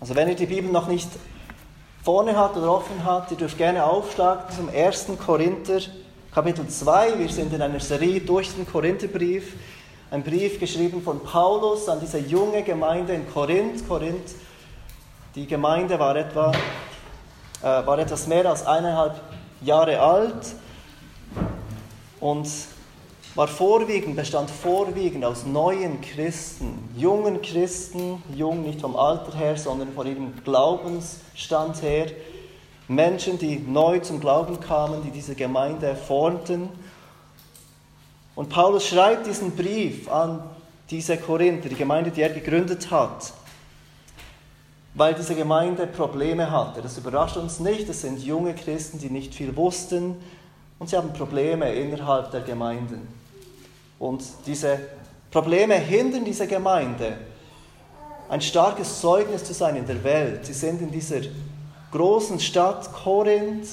Also wenn ihr die Bibel noch nicht vorne habt oder offen habt, ihr dürft gerne aufschlagen zum 1. Korinther Kapitel 2. Wir sind in einer Serie durch den Korintherbrief. Ein Brief geschrieben von Paulus an diese junge Gemeinde in Korinth. Korinth, die Gemeinde war, etwa, äh, war etwas mehr als eineinhalb Jahre alt und war vorwiegend, bestand vorwiegend aus neuen Christen, jungen Christen, jung nicht vom Alter her, sondern von ihrem Glaubensstand her, Menschen, die neu zum Glauben kamen, die diese Gemeinde formten. Und Paulus schreibt diesen Brief an diese Korinther, die Gemeinde, die er gegründet hat, weil diese Gemeinde Probleme hatte. Das überrascht uns nicht, es sind junge Christen, die nicht viel wussten und sie haben Probleme innerhalb der Gemeinden. Und diese Probleme hindern diese Gemeinde, ein starkes Zeugnis zu sein in der Welt. Sie sind in dieser großen Stadt Korinth,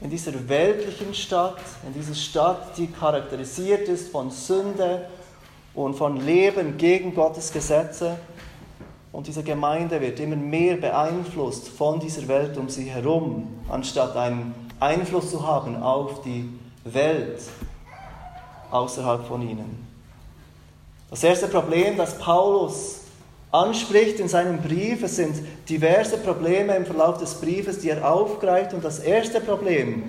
in dieser weltlichen Stadt, in dieser Stadt, die charakterisiert ist von Sünde und von Leben gegen Gottes Gesetze. Und diese Gemeinde wird immer mehr beeinflusst von dieser Welt um sie herum, anstatt einen Einfluss zu haben auf die Welt außerhalb von ihnen. Das erste Problem, das Paulus anspricht in seinem Brief, es sind diverse Probleme im Verlauf des Briefes, die er aufgreift. Und das erste Problem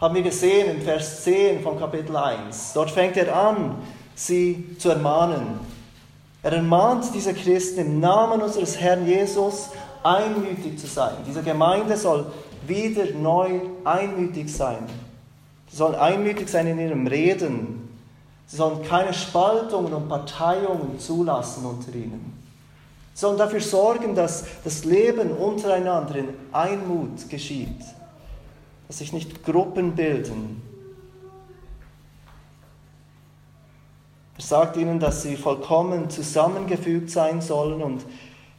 haben wir gesehen im Vers 10 von Kapitel 1. Dort fängt er an, sie zu ermahnen. Er ermahnt diese Christen im Namen unseres Herrn Jesus einmütig zu sein. Diese Gemeinde soll wieder neu einmütig sein. Sie sollen einmütig sein in ihrem Reden. Sie sollen keine Spaltungen und Parteiungen zulassen unter ihnen. Sie sollen dafür sorgen, dass das Leben untereinander in Einmut geschieht, dass sich nicht Gruppen bilden. Er sagt ihnen, dass sie vollkommen zusammengefügt sein sollen und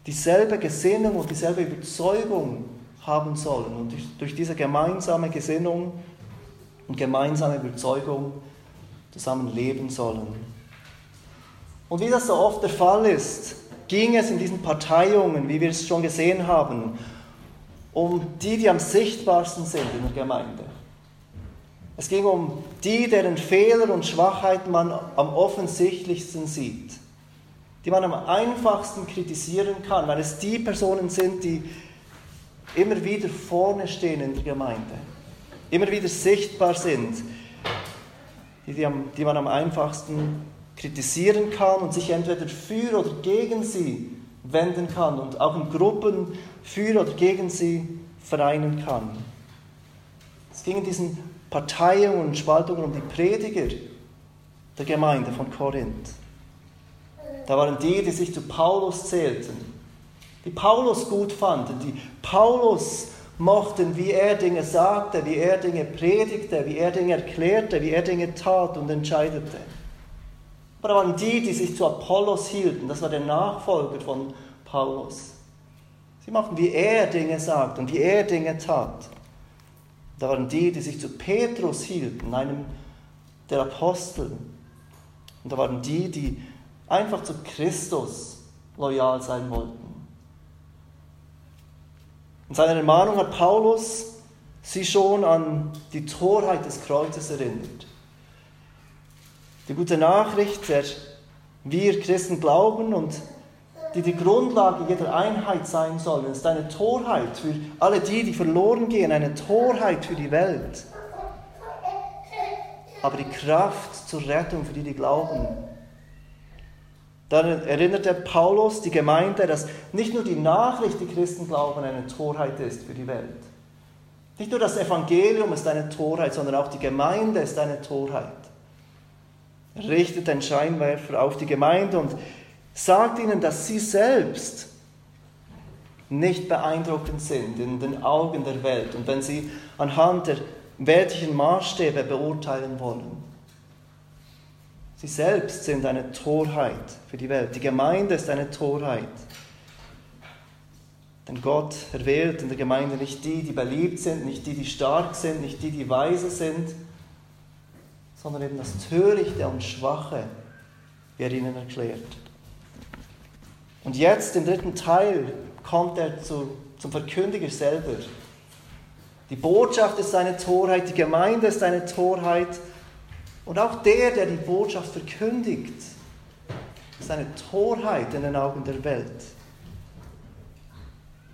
dieselbe Gesinnung und dieselbe Überzeugung haben sollen und durch diese gemeinsame Gesinnung und gemeinsame Überzeugung zusammen leben sollen. Und wie das so oft der Fall ist, ging es in diesen Parteiungen, wie wir es schon gesehen haben, um die, die am sichtbarsten sind in der Gemeinde. Es ging um die, deren Fehler und Schwachheiten man am offensichtlichsten sieht, die man am einfachsten kritisieren kann, weil es die Personen sind, die immer wieder vorne stehen in der Gemeinde immer wieder sichtbar sind, die, die man am einfachsten kritisieren kann und sich entweder für oder gegen sie wenden kann und auch in Gruppen für oder gegen sie vereinen kann. Es ging in diesen Parteien und Spaltungen um die Prediger der Gemeinde von Korinth. Da waren die, die sich zu Paulus zählten, die Paulus gut fanden, die Paulus mochten, wie er Dinge sagte, wie er Dinge predigte, wie er Dinge erklärte, wie er Dinge tat und entscheidete. Aber da waren die, die sich zu Apollos hielten, das war der Nachfolger von Paulus. Sie machten, wie er Dinge sagte und wie er Dinge tat. Da waren die, die sich zu Petrus hielten, einem der Apostel. Und da waren die, die einfach zu Christus loyal sein wollten. In seiner Ermahnung hat Paulus sie schon an die Torheit des Kreuzes erinnert. Die gute Nachricht, der wir Christen glauben und die die Grundlage jeder Einheit sein soll, ist eine Torheit für alle die, die verloren gehen, eine Torheit für die Welt. Aber die Kraft zur Rettung für die, die glauben. Dann erinnert der Paulus die Gemeinde, dass nicht nur die Nachricht, die Christen glauben, eine Torheit ist für die Welt. Nicht nur das Evangelium ist eine Torheit, sondern auch die Gemeinde ist eine Torheit. Er richtet den Scheinwerfer auf die Gemeinde und sagt ihnen, dass sie selbst nicht beeindruckend sind in den Augen der Welt und wenn sie anhand der weltlichen Maßstäbe beurteilen wollen. Sie selbst sind eine Torheit für die Welt. Die Gemeinde ist eine Torheit. Denn Gott erwählt in der Gemeinde nicht die, die beliebt sind, nicht die, die stark sind, nicht die, die weise sind, sondern eben das Törichte und Schwache, wie er ihnen erklärt. Und jetzt im dritten Teil kommt er zu, zum Verkündiger selber. Die Botschaft ist eine Torheit, die Gemeinde ist eine Torheit und auch der, der die Botschaft verkündigt, ist eine Torheit in den Augen der Welt.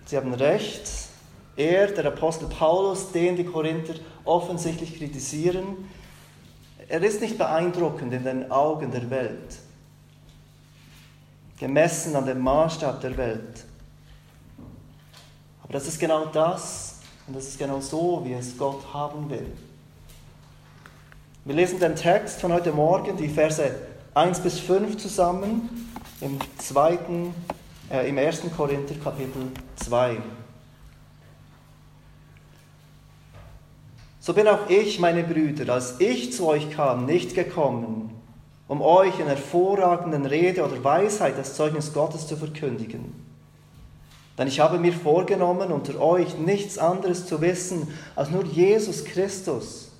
Sie haben recht, er, der Apostel Paulus, den die Korinther offensichtlich kritisieren, er ist nicht beeindruckend in den Augen der Welt, gemessen an dem Maßstab der Welt. Aber das ist genau das und das ist genau so, wie es Gott haben will. Wir lesen den Text von heute Morgen, die Verse 1 bis 5 zusammen im zweiten, äh, im ersten Korinther Kapitel 2. So bin auch ich, meine Brüder, als ich zu euch kam, nicht gekommen, um euch in hervorragenden Rede oder Weisheit das Zeugnis Gottes zu verkündigen. Denn ich habe mir vorgenommen, unter euch nichts anderes zu wissen als nur Jesus Christus,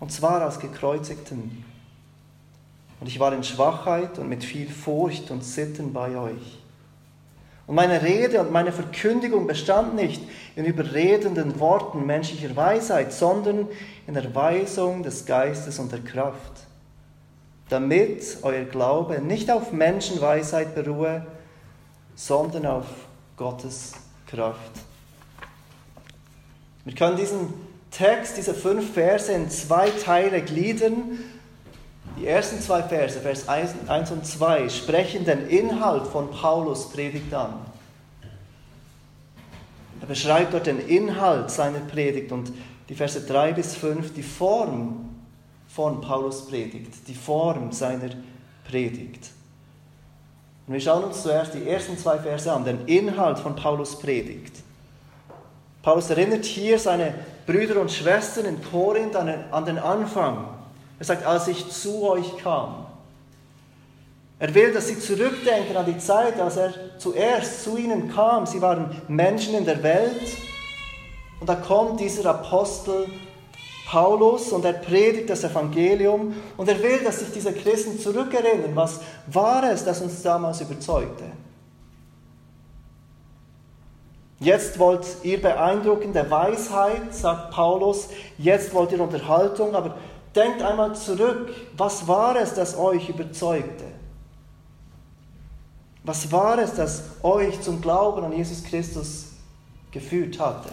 und zwar als gekreuzigten. Und ich war in Schwachheit und mit viel Furcht und Sitten bei euch. Und meine Rede und meine Verkündigung bestand nicht in überredenden Worten menschlicher Weisheit, sondern in der Weisung des Geistes und der Kraft, damit euer Glaube nicht auf Menschenweisheit beruhe, sondern auf Gottes Kraft. Wir können diesen Text, diese fünf Verse in zwei Teile gliedern die ersten zwei Verse, Vers 1 und 2, sprechen den Inhalt von Paulus Predigt an. Er beschreibt dort den Inhalt seiner Predigt und die Verse 3 bis 5 die Form von Paulus Predigt, die Form seiner Predigt. Und wir schauen uns zuerst die ersten zwei Verse an, den Inhalt von Paulus Predigt. Paulus erinnert hier seine Brüder und Schwestern in Korinth an den Anfang er sagt, als ich zu euch kam. Er will, dass sie zurückdenken an die Zeit, als er zuerst zu ihnen kam. Sie waren Menschen in der Welt. Und da kommt dieser Apostel Paulus und er predigt das Evangelium und er will, dass sich diese Christen zurückerinnern. Was war es, das uns damals überzeugte? Jetzt wollt ihr beeindruckende Weisheit, sagt Paulus. Jetzt wollt ihr Unterhaltung, aber Denkt einmal zurück, was war es, das euch überzeugte? Was war es, das euch zum Glauben an Jesus Christus geführt hatte?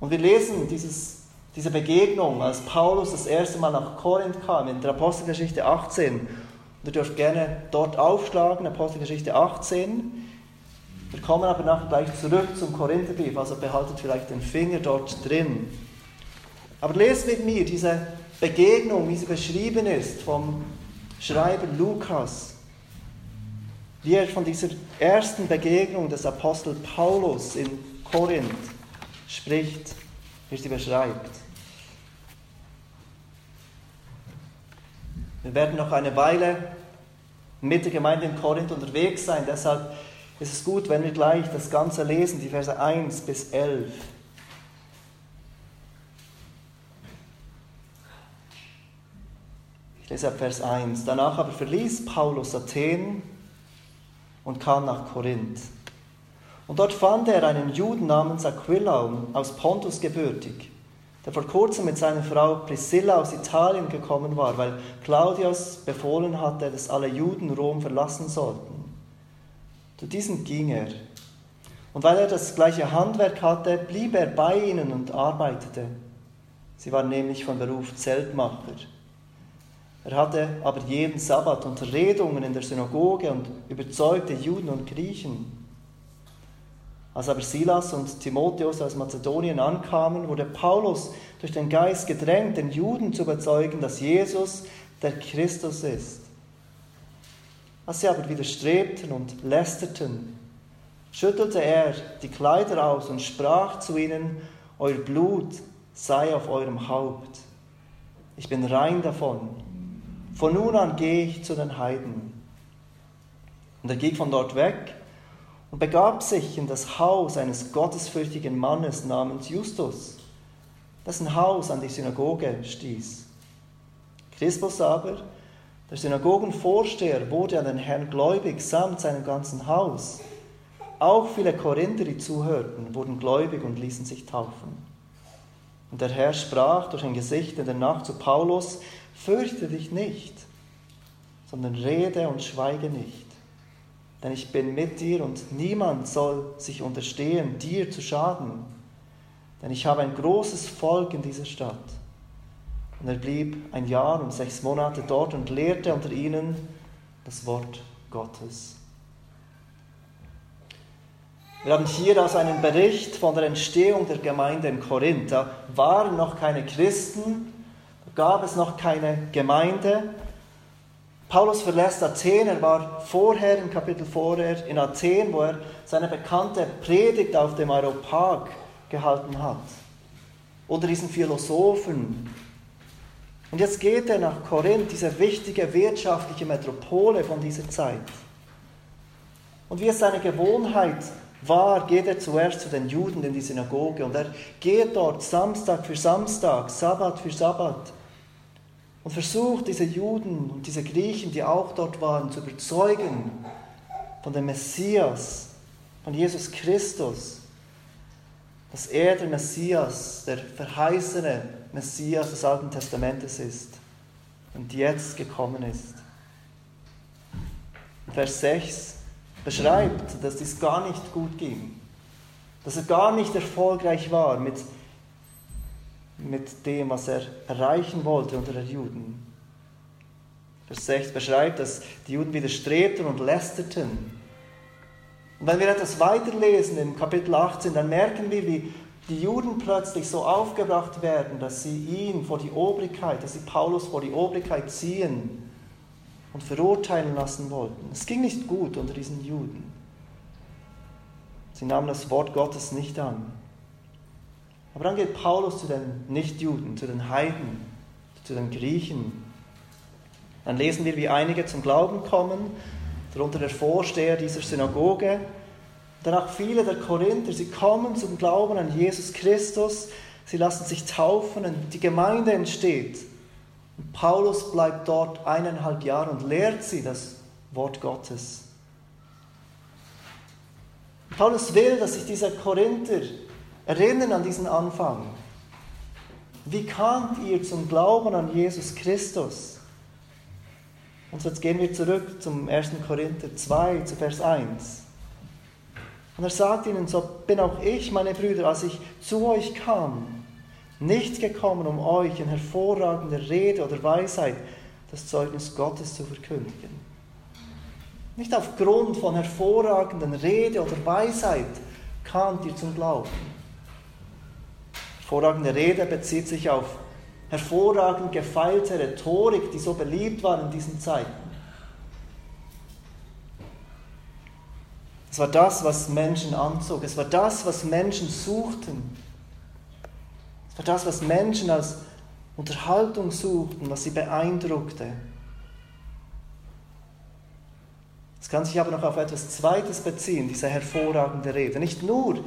Und wir lesen dieses, diese Begegnung, als Paulus das erste Mal nach Korinth kam, in der Apostelgeschichte 18. Und ihr dürft gerne dort aufschlagen, Apostelgeschichte 18. Wir kommen aber nachher gleich zurück zum Korintherbrief, also behaltet vielleicht den Finger dort drin. Aber lest mit mir diese Begegnung, wie sie beschrieben ist vom Schreiber Lukas, wie er von dieser ersten Begegnung des Apostel Paulus in Korinth spricht, wie sie beschreibt. Wir werden noch eine Weile mit der Gemeinde in Korinth unterwegs sein, deshalb ist es gut, wenn wir gleich das Ganze lesen, die Verse 1 bis 11. lese ab Vers 1. Danach aber verließ Paulus Athen und kam nach Korinth. Und dort fand er einen Juden namens Aquila aus Pontus gebürtig, der vor kurzem mit seiner Frau Priscilla aus Italien gekommen war, weil Claudius befohlen hatte, dass alle Juden Rom verlassen sollten. Zu diesem ging er. Und weil er das gleiche Handwerk hatte, blieb er bei ihnen und arbeitete. Sie waren nämlich von Beruf Zeltmacher. Er hatte aber jeden Sabbat Unterredungen in der Synagoge und überzeugte Juden und Griechen. Als aber Silas und Timotheus aus Mazedonien ankamen, wurde Paulus durch den Geist gedrängt, den Juden zu überzeugen, dass Jesus der Christus ist. Als sie aber widerstrebten und lästerten, schüttelte er die Kleider aus und sprach zu ihnen, Euer Blut sei auf eurem Haupt. Ich bin rein davon von nun an gehe ich zu den Heiden. Und er ging von dort weg und begab sich in das Haus eines gottesfürchtigen Mannes namens Justus, dessen Haus an die Synagoge stieß. Christus aber, Der Synagogenvorsteher wurde an den Herrn gläubig samt seinem ganzen Haus. Auch viele Korinther, die zuhörten, wurden gläubig und ließen sich taufen. Und der Herr sprach durch ein Gesicht in der Nacht zu Paulus, fürchte dich nicht, sondern rede und schweige nicht. Denn ich bin mit dir und niemand soll sich unterstehen, dir zu schaden. Denn ich habe ein großes Volk in dieser Stadt. Und er blieb ein Jahr und sechs Monate dort und lehrte unter ihnen das Wort Gottes. Wir haben hier also einen Bericht von der Entstehung der Gemeinde in Korinth. Da waren noch keine Christen, da gab es noch keine Gemeinde. Paulus verlässt Athen, er war vorher, im Kapitel vorher, in Athen, wo er seine bekannte Predigt auf dem Aeropag gehalten hat. Unter diesen Philosophen, und jetzt geht er nach Korinth, diese wichtige wirtschaftliche Metropole von dieser Zeit. Und wie es seine Gewohnheit war, geht er zuerst zu den Juden in die Synagoge und er geht dort Samstag für Samstag, Sabbat für Sabbat und versucht diese Juden und diese Griechen, die auch dort waren, zu überzeugen von dem Messias, von Jesus Christus, dass er der Messias, der verheißene Messias des Alten Testamentes ist und jetzt gekommen ist. Vers 6 beschreibt, dass dies gar nicht gut ging, dass er gar nicht erfolgreich war mit, mit dem, was er erreichen wollte unter den Juden. Vers 6 beschreibt, dass die Juden widerstrebten und lästerten und wenn wir etwas weiterlesen im Kapitel 18, dann merken wir, wie die Juden plötzlich so aufgebracht werden, dass sie ihn vor die Obrigkeit, dass sie Paulus vor die Obrigkeit ziehen und verurteilen lassen wollten. Es ging nicht gut unter diesen Juden. Sie nahmen das Wort Gottes nicht an. Aber dann geht Paulus zu den Nichtjuden, zu den Heiden, zu den Griechen. Dann lesen wir, wie einige zum Glauben kommen darunter der Vorsteher dieser Synagoge. Danach viele der Korinther, sie kommen zum Glauben an Jesus Christus, sie lassen sich taufen und die Gemeinde entsteht. Und Paulus bleibt dort eineinhalb Jahre und lehrt sie das Wort Gottes. Paulus will, dass sich diese Korinther erinnern an diesen Anfang. Wie kamt ihr zum Glauben an Jesus Christus? Und jetzt gehen wir zurück zum 1. Korinther 2, zu Vers 1. Und er sagt ihnen, so bin auch ich, meine Brüder, als ich zu euch kam, nicht gekommen, um euch in hervorragender Rede oder Weisheit das Zeugnis Gottes zu verkündigen. Nicht aufgrund von hervorragenden Rede oder Weisheit kamt ihr zum Glauben. Hervorragende Rede bezieht sich auf hervorragend gefeilte Rhetorik, die so beliebt war in diesen Zeiten. Es war das, was Menschen anzog. Es war das, was Menschen suchten. Es war das, was Menschen als Unterhaltung suchten, was sie beeindruckte. Es kann sich aber noch auf etwas Zweites beziehen, diese hervorragende Rede. Nicht nur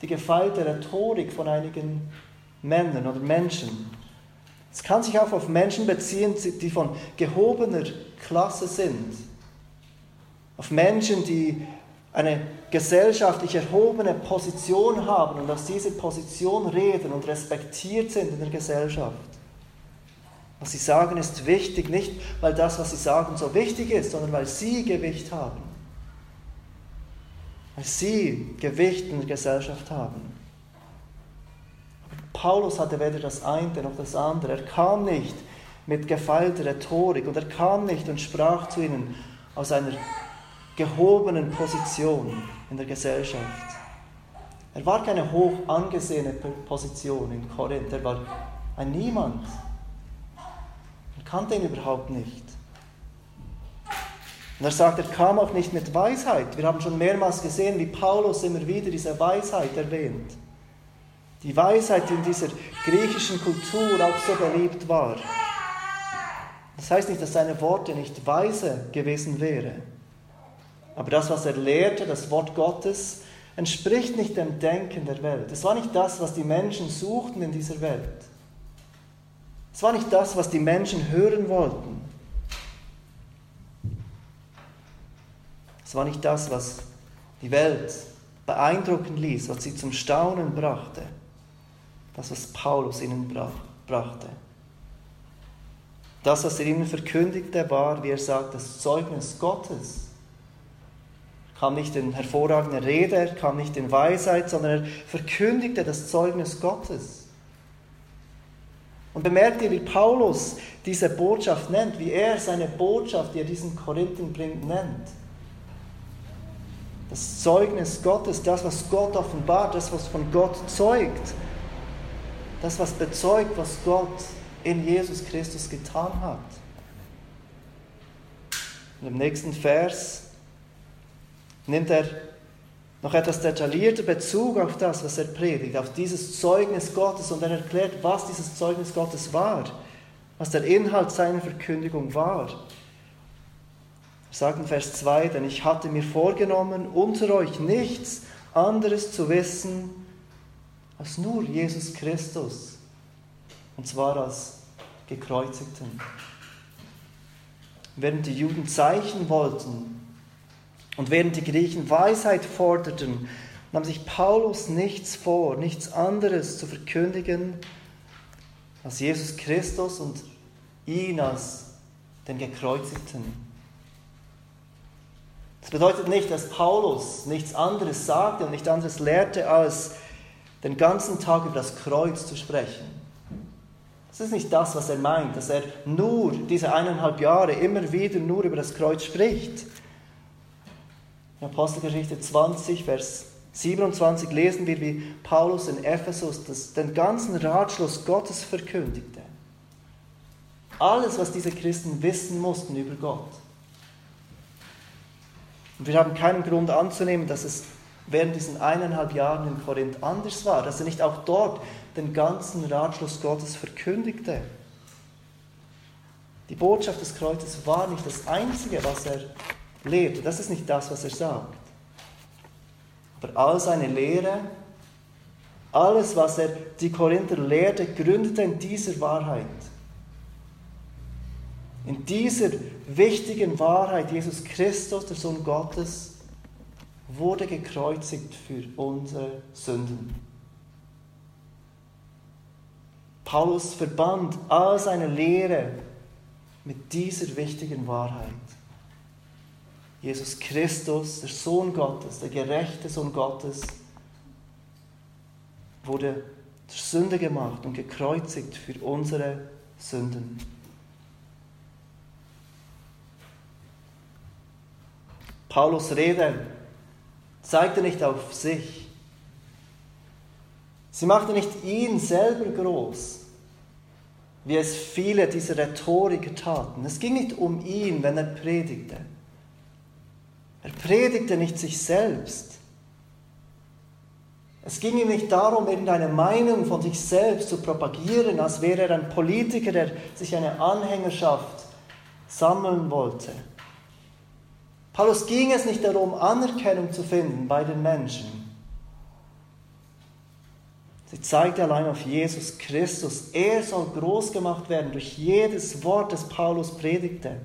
die gefeilte Rhetorik von einigen Männern oder Menschen, es kann sich auch auf Menschen beziehen, die von gehobener Klasse sind. Auf Menschen, die eine gesellschaftlich erhobene Position haben und aus dieser Position reden und respektiert sind in der Gesellschaft. Was sie sagen, ist wichtig, nicht weil das, was sie sagen, so wichtig ist, sondern weil sie Gewicht haben. Weil sie Gewicht in der Gesellschaft haben. Paulus hatte weder das eine noch das andere. Er kam nicht mit gefeilter Rhetorik und er kam nicht und sprach zu ihnen aus einer gehobenen Position in der Gesellschaft. Er war keine hoch angesehene Position in Korinth, er war ein Niemand. Man kannte ihn überhaupt nicht. Und er sagt, er kam auch nicht mit Weisheit. Wir haben schon mehrmals gesehen, wie Paulus immer wieder diese Weisheit erwähnt. Die Weisheit, in dieser griechischen Kultur auch so beliebt war. Das heißt nicht, dass seine Worte nicht weise gewesen wären. Aber das, was er lehrte, das Wort Gottes, entspricht nicht dem Denken der Welt. Es war nicht das, was die Menschen suchten in dieser Welt. Es war nicht das, was die Menschen hören wollten. Es war nicht das, was die Welt beeindrucken ließ, was sie zum Staunen brachte. Das, was Paulus ihnen brachte. Das, was er ihnen verkündigte, war, wie er sagt, das Zeugnis Gottes. Er kam nicht in hervorragender Rede, er kam nicht in Weisheit, sondern er verkündigte das Zeugnis Gottes. Und bemerkt ihr, wie Paulus diese Botschaft nennt, wie er seine Botschaft, die er diesen Korinthen bringt, nennt. Das Zeugnis Gottes, das, was Gott offenbart, das, was von Gott zeugt, das, was bezeugt, was Gott in Jesus Christus getan hat. Und im nächsten Vers nimmt er noch etwas detaillierter Bezug auf das, was er predigt, auf dieses Zeugnis Gottes und er erklärt, was dieses Zeugnis Gottes war, was der Inhalt seiner Verkündigung war. Er sagt in Vers 2, denn ich hatte mir vorgenommen, unter euch nichts anderes zu wissen als nur Jesus Christus, und zwar als gekreuzigten. Während die Juden Zeichen wollten, und während die Griechen Weisheit forderten, nahm sich Paulus nichts vor, nichts anderes zu verkündigen als Jesus Christus und ihn als den Gekreuzigten. Das bedeutet nicht, dass Paulus nichts anderes sagte und nichts anderes lehrte, als den ganzen Tag über das Kreuz zu sprechen. Das ist nicht das, was er meint, dass er nur diese eineinhalb Jahre immer wieder nur über das Kreuz spricht. In Apostelgeschichte 20, Vers 27 lesen wir, wie Paulus in Ephesus das, den ganzen Ratschluss Gottes verkündigte. Alles, was diese Christen wissen mussten über Gott. Und wir haben keinen Grund anzunehmen, dass es während diesen eineinhalb Jahren in Korinth anders war, dass er nicht auch dort den ganzen Ratschluss Gottes verkündigte. Die Botschaft des Kreuzes war nicht das Einzige, was er lehrte. Das ist nicht das, was er sagt. Aber all seine Lehre, alles, was er die Korinther lehrte, gründete in dieser Wahrheit. In dieser wichtigen Wahrheit, Jesus Christus, der Sohn Gottes, wurde gekreuzigt für unsere Sünden. Paulus verband all seine Lehre mit dieser wichtigen Wahrheit. Jesus Christus, der Sohn Gottes, der gerechte Sohn Gottes, wurde zur Sünde gemacht und gekreuzigt für unsere Sünden. Paulus Rede zeigte nicht auf sich. Sie machte nicht ihn selber groß, wie es viele dieser Rhetoriker taten. Es ging nicht um ihn, wenn er predigte. Er predigte nicht sich selbst. Es ging ihm nicht darum, irgendeine Meinung von sich selbst zu propagieren, als wäre er ein Politiker, der sich eine Anhängerschaft sammeln wollte. Paulus ging es nicht darum, Anerkennung zu finden bei den Menschen. Sie zeigte allein auf Jesus Christus. Er soll groß gemacht werden durch jedes Wort, das Paulus predigte.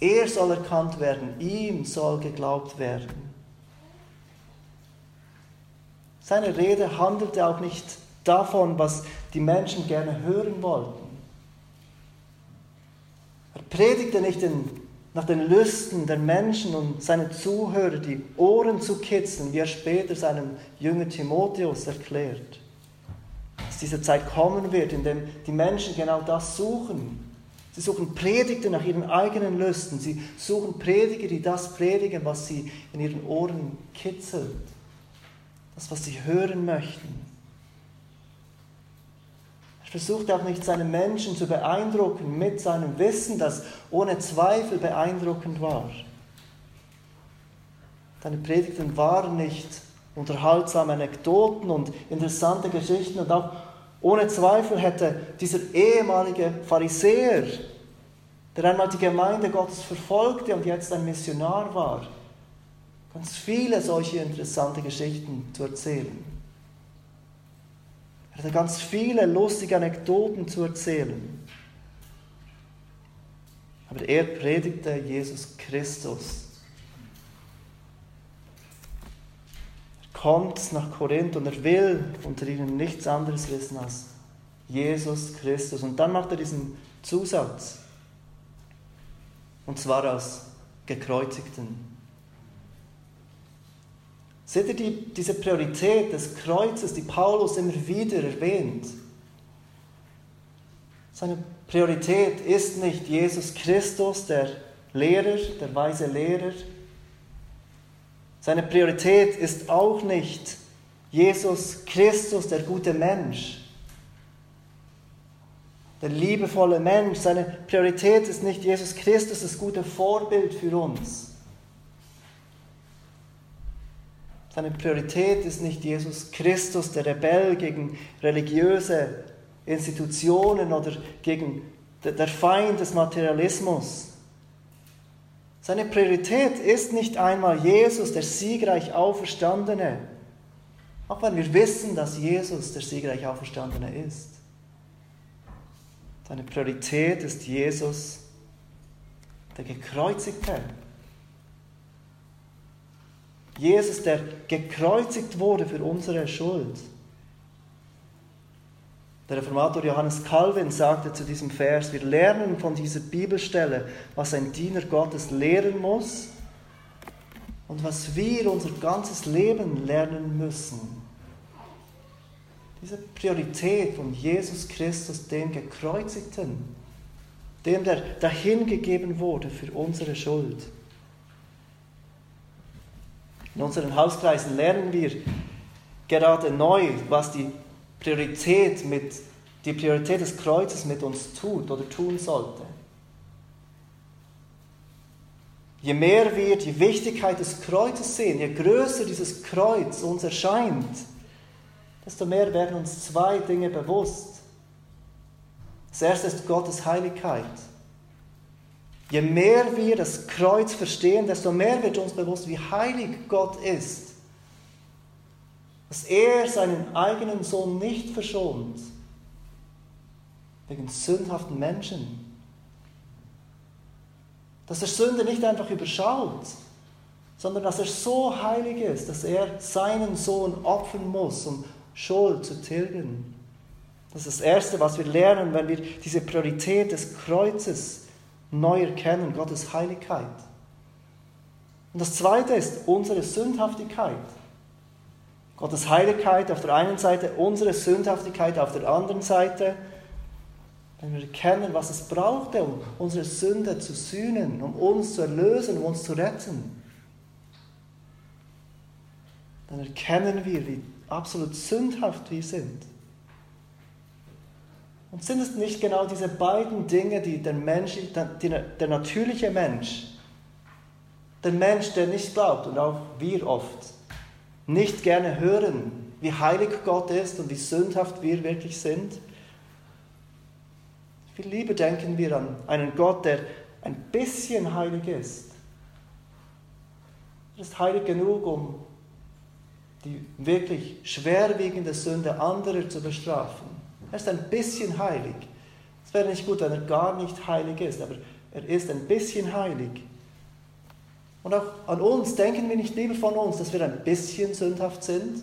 Er soll erkannt werden, ihm soll geglaubt werden. Seine Rede handelte auch nicht davon, was die Menschen gerne hören wollten. Er predigte nicht in, nach den Lüsten der Menschen und seine Zuhörer die Ohren zu kitzeln, wie er später seinem Jünger Timotheus erklärt. Dass diese Zeit kommen wird, in der die Menschen genau das suchen, Sie suchen Predigte nach ihren eigenen Lüsten. Sie suchen Prediger, die das predigen, was sie in ihren Ohren kitzelt. Das, was sie hören möchten. Er versucht auch nicht, seine Menschen zu beeindrucken mit seinem Wissen, das ohne Zweifel beeindruckend war. Seine Predigten waren nicht unterhaltsame Anekdoten und interessante Geschichten und auch ohne Zweifel hätte dieser ehemalige Pharisäer, der einmal die Gemeinde Gottes verfolgte und jetzt ein Missionar war, ganz viele solche interessante Geschichten zu erzählen. Er hatte ganz viele lustige Anekdoten zu erzählen. Aber er predigte Jesus Christus. Er kommt nach Korinth und er will unter ihnen nichts anderes wissen als Jesus Christus. Und dann macht er diesen Zusatz. Und zwar als gekreuzigten. Seht ihr die, diese Priorität des Kreuzes, die Paulus immer wieder erwähnt? Seine Priorität ist nicht Jesus Christus, der Lehrer, der weise Lehrer. Seine Priorität ist auch nicht Jesus Christus, der gute Mensch, der liebevolle Mensch. Seine Priorität ist nicht Jesus Christus, das gute Vorbild für uns. Seine Priorität ist nicht Jesus Christus, der Rebell gegen religiöse Institutionen oder gegen der Feind des Materialismus. Seine Priorität ist nicht einmal Jesus, der siegreich Auferstandene, auch wenn wir wissen, dass Jesus der siegreich Auferstandene ist. Seine Priorität ist Jesus, der Gekreuzigte. Jesus, der gekreuzigt wurde für unsere Schuld. Der Reformator Johannes Calvin sagte zu diesem Vers, wir lernen von dieser Bibelstelle, was ein Diener Gottes lehren muss und was wir unser ganzes Leben lernen müssen. Diese Priorität von Jesus Christus, dem Gekreuzigten, dem, der dahingegeben wurde für unsere Schuld. In unseren Hauskreisen lernen wir gerade neu, was die Priorität mit, die Priorität des Kreuzes mit uns tut oder tun sollte. Je mehr wir die Wichtigkeit des Kreuzes sehen, je größer dieses Kreuz uns erscheint, desto mehr werden uns zwei Dinge bewusst. Das erste ist Gottes Heiligkeit. Je mehr wir das Kreuz verstehen, desto mehr wird uns bewusst, wie heilig Gott ist dass er seinen eigenen Sohn nicht verschont wegen sündhaften Menschen. Dass er Sünde nicht einfach überschaut, sondern dass er so heilig ist, dass er seinen Sohn opfern muss, um Schuld zu tilgen. Das ist das Erste, was wir lernen, wenn wir diese Priorität des Kreuzes neu erkennen, Gottes Heiligkeit. Und das Zweite ist unsere Sündhaftigkeit. Gottes Heiligkeit auf der einen Seite, unsere Sündhaftigkeit auf der anderen Seite. Wenn wir erkennen, was es brauchte, um unsere Sünde zu sühnen, um uns zu erlösen, um uns zu retten, dann erkennen wir, wie absolut sündhaft wir sind. Und sind es nicht genau diese beiden Dinge, die der Mensch, der, der natürliche Mensch, der Mensch, der nicht glaubt und auch wir oft, nicht gerne hören, wie heilig Gott ist und wie sündhaft wir wirklich sind. Viel lieber denken wir an einen Gott, der ein bisschen heilig ist. Er ist heilig genug, um die wirklich schwerwiegende Sünde anderer zu bestrafen. Er ist ein bisschen heilig. Es wäre nicht gut, wenn er gar nicht heilig ist, aber er ist ein bisschen heilig. Und auch an uns denken wir nicht lieber von uns, dass wir ein bisschen sündhaft sind.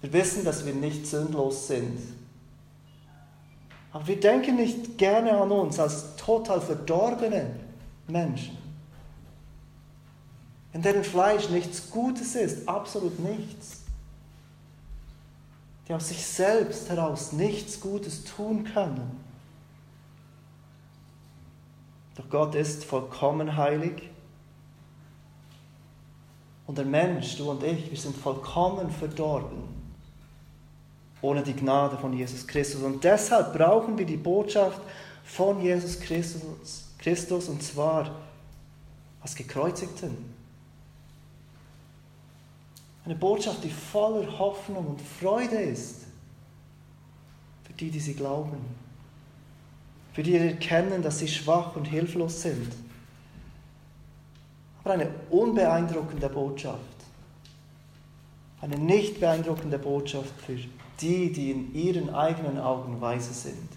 Wir wissen, dass wir nicht sündlos sind. Aber wir denken nicht gerne an uns als total verdorbene Menschen, in deren Fleisch nichts Gutes ist, absolut nichts, die aus sich selbst heraus nichts Gutes tun können. Doch Gott ist vollkommen heilig. Und der Mensch, du und ich, wir sind vollkommen verdorben ohne die Gnade von Jesus Christus. Und deshalb brauchen wir die Botschaft von Jesus Christus, Christus und zwar als Gekreuzigten. Eine Botschaft, die voller Hoffnung und Freude ist für die, die sie glauben für die erkennen, dass sie schwach und hilflos sind. Aber eine unbeeindruckende Botschaft. Eine nicht beeindruckende Botschaft für die, die in ihren eigenen Augen weise sind.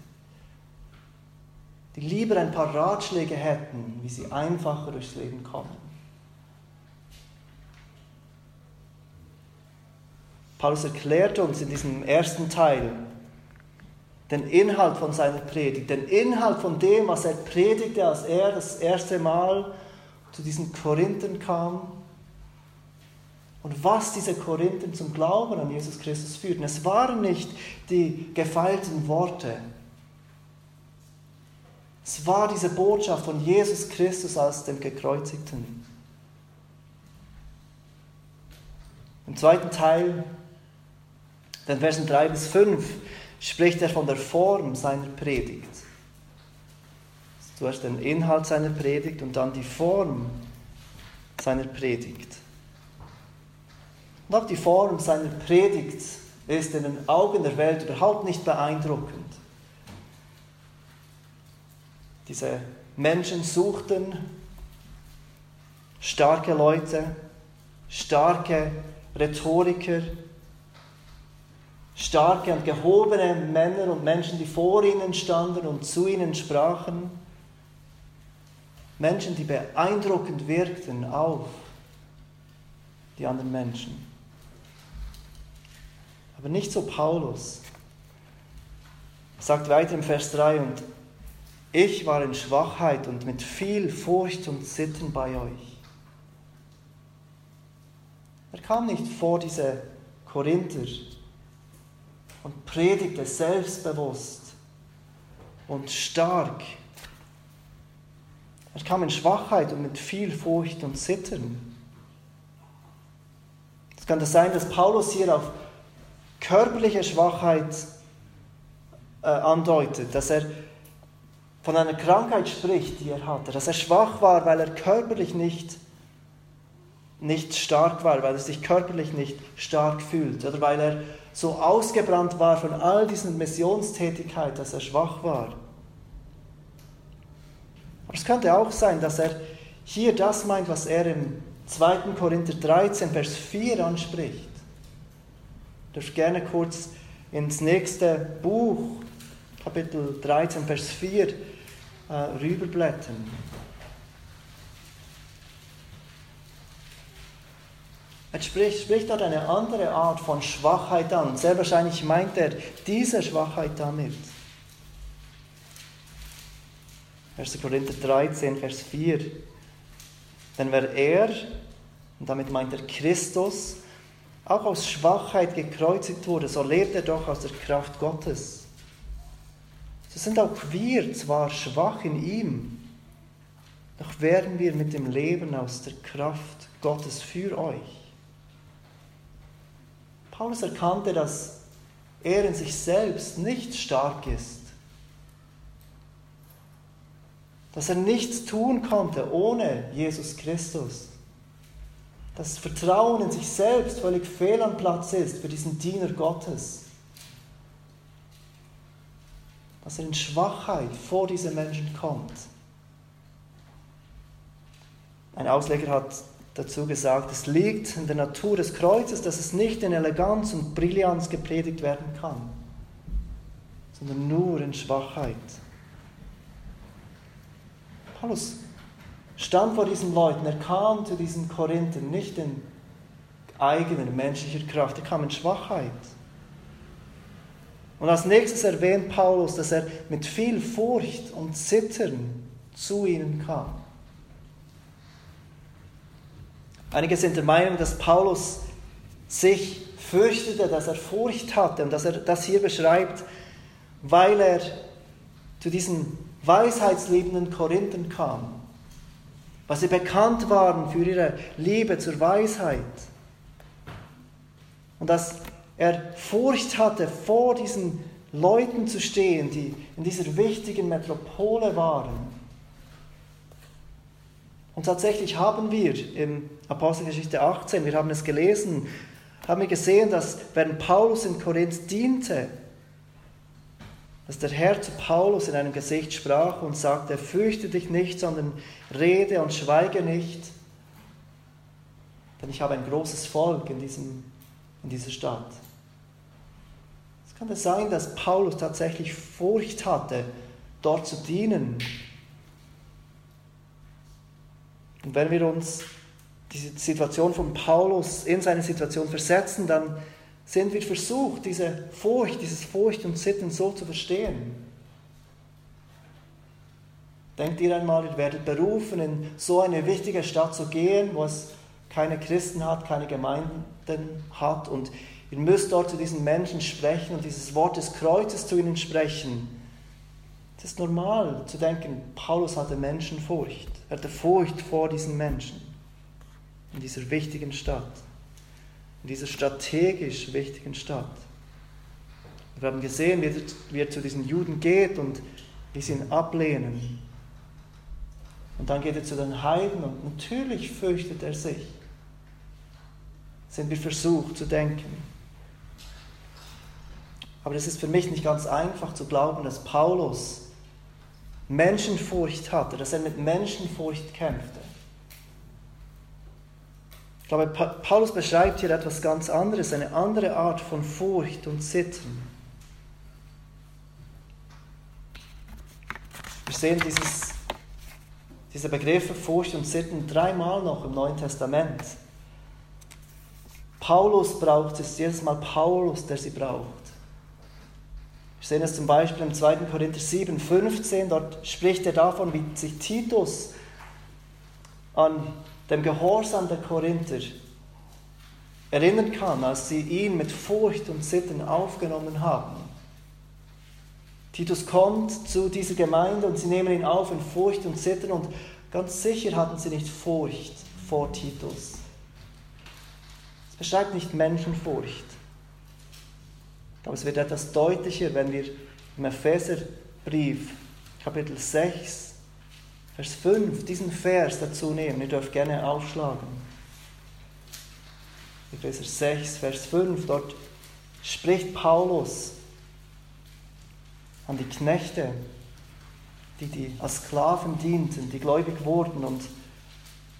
Die lieber ein paar Ratschläge hätten, wie sie einfacher durchs Leben kommen. Paulus erklärt uns in diesem ersten Teil den Inhalt von seiner Predigt, den Inhalt von dem, was er predigte, als er das erste Mal zu diesen Korinthern kam und was diese Korinther zum Glauben an Jesus Christus führten. Es waren nicht die gefeilten Worte, es war diese Botschaft von Jesus Christus als dem Gekreuzigten. Im zweiten Teil, den Versen 3 bis 5, spricht er von der Form seiner Predigt. Zuerst den Inhalt seiner Predigt und dann die Form seiner Predigt. Und auch die Form seiner Predigt ist in den Augen der Welt überhaupt nicht beeindruckend. Diese Menschen suchten starke Leute, starke Rhetoriker, starke und gehobene Männer und Menschen, die vor ihnen standen und zu ihnen sprachen. Menschen, die beeindruckend wirkten auf die anderen Menschen. Aber nicht so Paulus. Er sagt weiter im Vers 3, und ich war in Schwachheit und mit viel Furcht und Sitten bei euch. Er kam nicht vor diese Korinther und predigte selbstbewusst und stark. Er kam in Schwachheit und mit viel Furcht und Zittern. Es das sein, dass Paulus hier auf körperliche Schwachheit äh, andeutet, dass er von einer Krankheit spricht, die er hatte, dass er schwach war, weil er körperlich nicht, nicht stark war, weil er sich körperlich nicht stark fühlt oder weil er so ausgebrannt war von all diesen Missionstätigkeit, dass er schwach war. Aber es könnte auch sein, dass er hier das meint, was er im 2. Korinther 13, Vers 4 anspricht. Du darfst gerne kurz ins nächste Buch, Kapitel 13, Vers 4, äh, rüberblättern. Er spricht, spricht dort eine andere Art von Schwachheit an. Sehr wahrscheinlich meint er diese Schwachheit damit. 1. Korinther 13, Vers 4. Denn wer er, und damit meint er Christus, auch aus Schwachheit gekreuzigt wurde, so lebt er doch aus der Kraft Gottes. So sind auch wir zwar schwach in ihm, doch werden wir mit dem Leben aus der Kraft Gottes für euch. Paulus erkannte, dass er in sich selbst nicht stark ist, dass er nichts tun konnte ohne Jesus Christus, dass Vertrauen in sich selbst völlig fehl am Platz ist für diesen Diener Gottes. Dass er in Schwachheit vor diese Menschen kommt. Ein Ausleger hat dazu gesagt, es liegt in der Natur des Kreuzes, dass es nicht in Eleganz und Brillanz gepredigt werden kann, sondern nur in Schwachheit. Paulus stand vor diesen Leuten, er kam zu diesen Korinthern nicht in eigener menschlicher Kraft, er kam in Schwachheit. Und als nächstes erwähnt Paulus, dass er mit viel Furcht und Zittern zu ihnen kam. Einige sind der Meinung, dass Paulus sich fürchtete, dass er Furcht hatte und dass er das hier beschreibt, weil er zu diesen weisheitsliebenden Korinthern kam, weil sie bekannt waren für ihre Liebe zur Weisheit. Und dass er Furcht hatte, vor diesen Leuten zu stehen, die in dieser wichtigen Metropole waren. Und tatsächlich haben wir in Apostelgeschichte 18, wir haben es gelesen, haben wir gesehen, dass während Paulus in Korinth diente, dass der Herr zu Paulus in einem Gesicht sprach und sagte, fürchte dich nicht, sondern rede und schweige nicht, denn ich habe ein großes Volk in, diesem, in dieser Stadt kann es sein, dass Paulus tatsächlich Furcht hatte, dort zu dienen. Und wenn wir uns diese Situation von Paulus in seine Situation versetzen, dann sind wir versucht, diese Furcht, dieses Furcht und Sitten so zu verstehen. Denkt ihr einmal, ihr werdet berufen, in so eine wichtige Stadt zu gehen, wo es keine Christen hat, keine Gemeinden hat und ihr müsst dort zu diesen Menschen sprechen und dieses Wort des Kreuzes zu ihnen sprechen. Es ist normal zu denken, Paulus hatte Menschenfurcht. Er hatte Furcht vor diesen Menschen in dieser wichtigen Stadt, in dieser strategisch wichtigen Stadt. Wir haben gesehen, wie er, zu diesen Juden geht und wie sie ihn ablehnen. Und dann geht er zu den Heiden und natürlich fürchtet er sich. Sind wir versucht zu denken. Aber es ist für mich nicht ganz einfach zu glauben, dass Paulus Menschenfurcht hatte, dass er mit Menschenfurcht kämpfte. Ich glaube, Paulus beschreibt hier etwas ganz anderes, eine andere Art von Furcht und Zittern. Wir sehen dieses, diese Begriffe Furcht und Zittern dreimal noch im Neuen Testament. Paulus braucht es, jedes Mal Paulus, der sie braucht. Wir sehen es zum Beispiel im 2. Korinther 7, 15. Dort spricht er davon, wie sich Titus an dem Gehorsam der Korinther erinnern kann, als sie ihn mit Furcht und Sitten aufgenommen haben. Titus kommt zu dieser Gemeinde und sie nehmen ihn auf in Furcht und Sitten und ganz sicher hatten sie nicht Furcht vor Titus. Es beschreibt nicht Menschenfurcht. Aber es wird etwas deutlicher, wenn wir im Epheserbrief, Kapitel 6, Vers 5, diesen Vers dazu nehmen. Ihr dürft gerne aufschlagen. Epheser 6, Vers 5, dort spricht Paulus an die Knechte, die, die als Sklaven dienten, die gläubig wurden und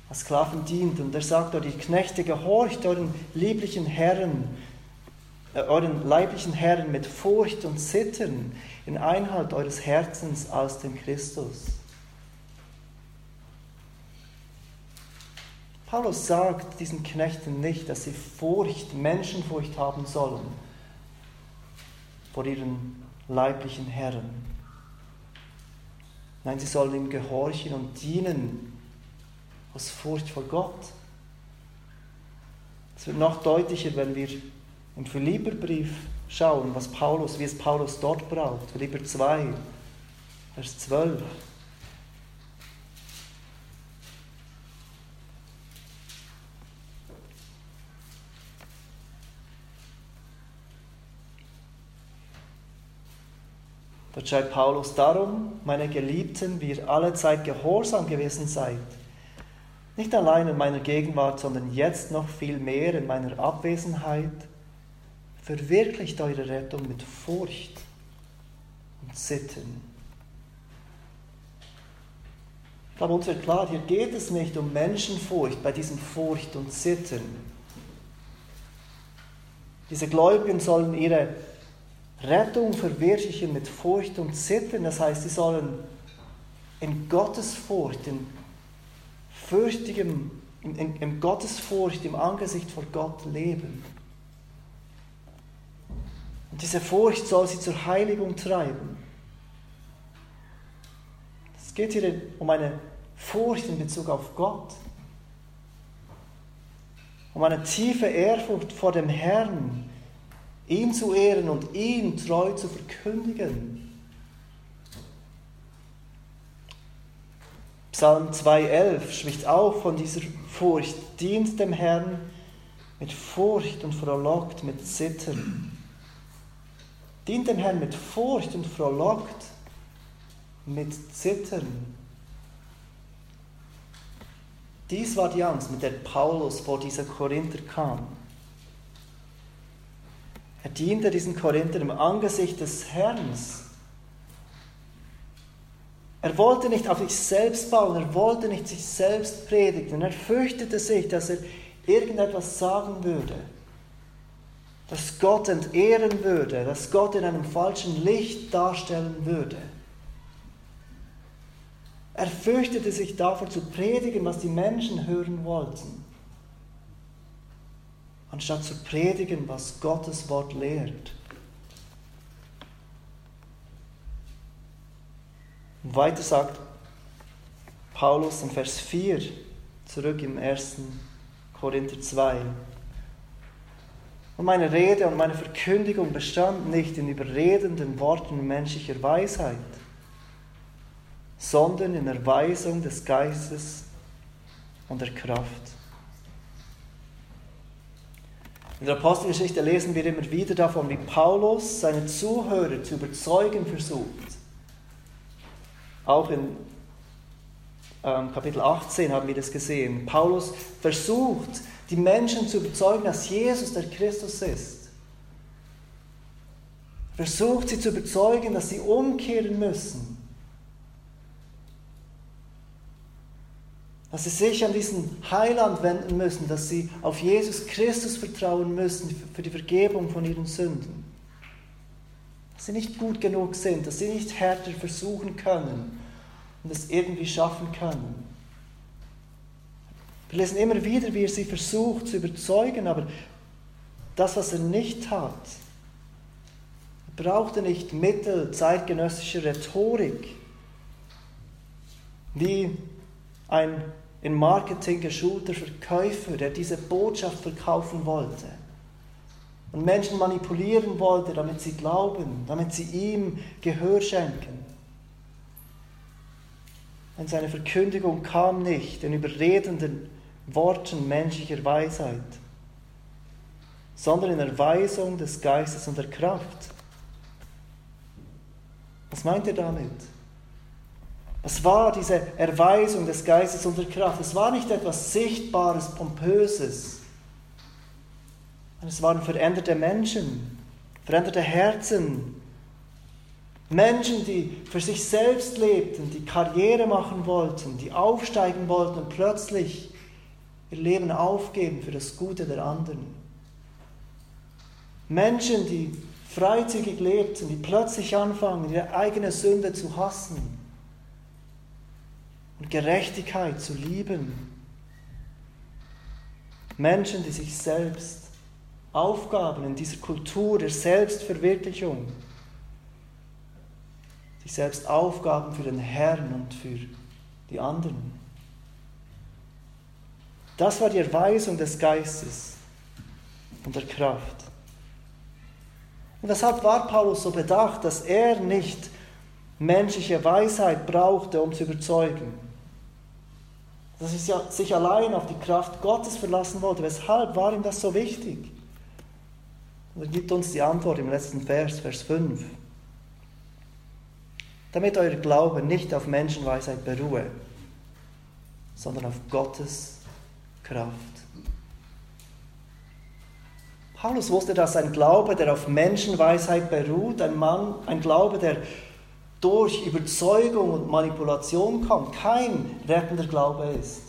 als Sklaven dienten. Und er sagt dort, die Knechte, gehorcht euren lieblichen Herren, euren leiblichen Herren mit Furcht und Zittern in Einhalt eures Herzens aus dem Christus. Paulus sagt diesen Knechten nicht, dass sie Furcht, Menschenfurcht haben sollen vor ihren leiblichen Herren. Nein, sie sollen ihm gehorchen und dienen aus Furcht vor Gott. Es wird noch deutlicher, wenn wir im Philipperbrief schauen, was Paulus, wie es Paulus dort braucht. Philipper 2, Vers 12. Dort schreibt Paulus darum, meine Geliebten, wie ihr alle Zeit gehorsam gewesen seid, nicht allein in meiner Gegenwart, sondern jetzt noch viel mehr in meiner Abwesenheit, verwirklicht eure Rettung mit Furcht und Sitten. Ich glaube, uns wird klar, hier geht es nicht um Menschenfurcht bei diesem Furcht und Sitten. Diese Gläubigen sollen ihre Rettung verwirklichen mit Furcht und Sitten. Das heißt, sie sollen in Gottesfurcht, in fürchtigem, in, in, in Gottesfurcht im Angesicht vor Gott leben. Und diese Furcht soll sie zur Heiligung treiben. Es geht hier um eine Furcht in Bezug auf Gott, um eine tiefe Ehrfurcht vor dem Herrn, ihn zu ehren und ihn treu zu verkündigen. Psalm 2,11 spricht auch von dieser Furcht, dient dem Herrn mit Furcht und frohlockt mit Zittern. Dient dem Herrn mit Furcht und frohlockt mit Zittern. Dies war die Angst, mit der Paulus vor dieser Korinther kam. Er diente diesen Korinther im Angesicht des Herrn. Er wollte nicht auf sich selbst bauen, er wollte nicht sich selbst predigen, er fürchtete sich, dass er irgendetwas sagen würde dass Gott entehren würde, dass Gott in einem falschen Licht darstellen würde. Er fürchtete sich davor zu predigen, was die Menschen hören wollten. anstatt zu predigen, was Gottes Wort lehrt. Und weiter sagt Paulus in Vers 4, zurück im 1. Korinther 2. Und meine Rede und meine Verkündigung bestand nicht in überredenden Worten menschlicher Weisheit, sondern in Erweisung des Geistes und der Kraft. In der Apostelgeschichte lesen wir immer wieder davon, wie Paulus seine Zuhörer zu überzeugen versucht. Auch in ähm, Kapitel 18 haben wir das gesehen. Paulus versucht, die Menschen zu überzeugen, dass Jesus der Christus ist. Versucht sie zu überzeugen, dass sie umkehren müssen. Dass sie sich an diesen Heiland wenden müssen, dass sie auf Jesus Christus vertrauen müssen für die Vergebung von ihren Sünden. Dass sie nicht gut genug sind, dass sie nicht härter versuchen können und es irgendwie schaffen können. Wir lesen immer wieder, wie er sie versucht zu überzeugen, aber das, was er nicht tat, er brauchte nicht Mittel zeitgenössischer Rhetorik, wie ein in Marketing geschulter Verkäufer, der diese Botschaft verkaufen wollte und Menschen manipulieren wollte, damit sie glauben, damit sie ihm Gehör schenken. Denn seine Verkündigung kam nicht in überredenden Worten menschlicher Weisheit, sondern in Erweisung des Geistes und der Kraft. Was meint er damit? Was war diese Erweisung des Geistes und der Kraft? Es war nicht etwas Sichtbares, Pompöses. Es waren veränderte Menschen, veränderte Herzen, Menschen, die für sich selbst lebten, die Karriere machen wollten, die aufsteigen wollten und plötzlich ihr Leben aufgeben für das Gute der anderen. Menschen, die freizügig lebten, die plötzlich anfangen, ihre eigene Sünde zu hassen und Gerechtigkeit zu lieben. Menschen, die sich selbst aufgaben in dieser Kultur der Selbstverwirklichung, sich selbst aufgaben für den Herrn und für die anderen. Das war die Erweisung des Geistes und der Kraft. Und deshalb war Paulus so bedacht, dass er nicht menschliche Weisheit brauchte, um zu überzeugen. Dass er sich allein auf die Kraft Gottes verlassen wollte. Weshalb war ihm das so wichtig? Und er gibt uns die Antwort im letzten Vers, Vers 5. Damit euer Glaube nicht auf Menschenweisheit beruhe, sondern auf Gottes Kraft. Paulus wusste, dass ein Glaube, der auf Menschenweisheit beruht, ein, Mann, ein Glaube, der durch Überzeugung und Manipulation kommt, kein rettender Glaube ist.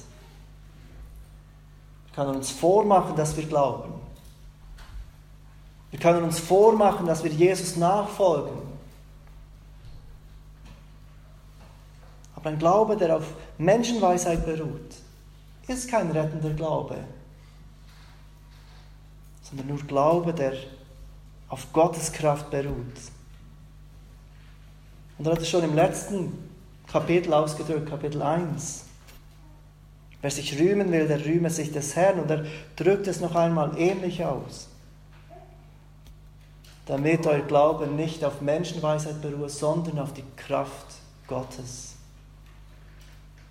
Wir können uns vormachen, dass wir glauben. Wir können uns vormachen, dass wir Jesus nachfolgen. Aber ein Glaube, der auf Menschenweisheit beruht, ist kein rettender Glaube, sondern nur Glaube, der auf Gottes Kraft beruht. Und er hat es schon im letzten Kapitel ausgedrückt, Kapitel 1. Wer sich rühmen will, der rühme sich des Herrn. Und er drückt es noch einmal ähnlich aus. Damit euer Glaube nicht auf Menschenweisheit beruhe, sondern auf die Kraft Gottes.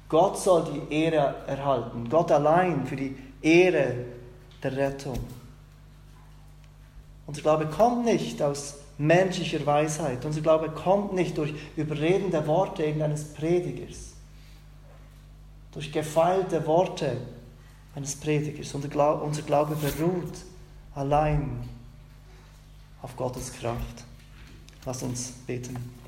Gott soll die Ehre erhalten. Gott allein für die Ehre der Rettung. Unser Glaube kommt nicht aus menschlicher Weisheit. Unser Glaube kommt nicht durch überredende Worte irgendeines Predigers, durch gefeilte Worte eines Predigers. Unser Glaube, unser Glaube beruht allein auf Gottes Kraft. Lass uns beten.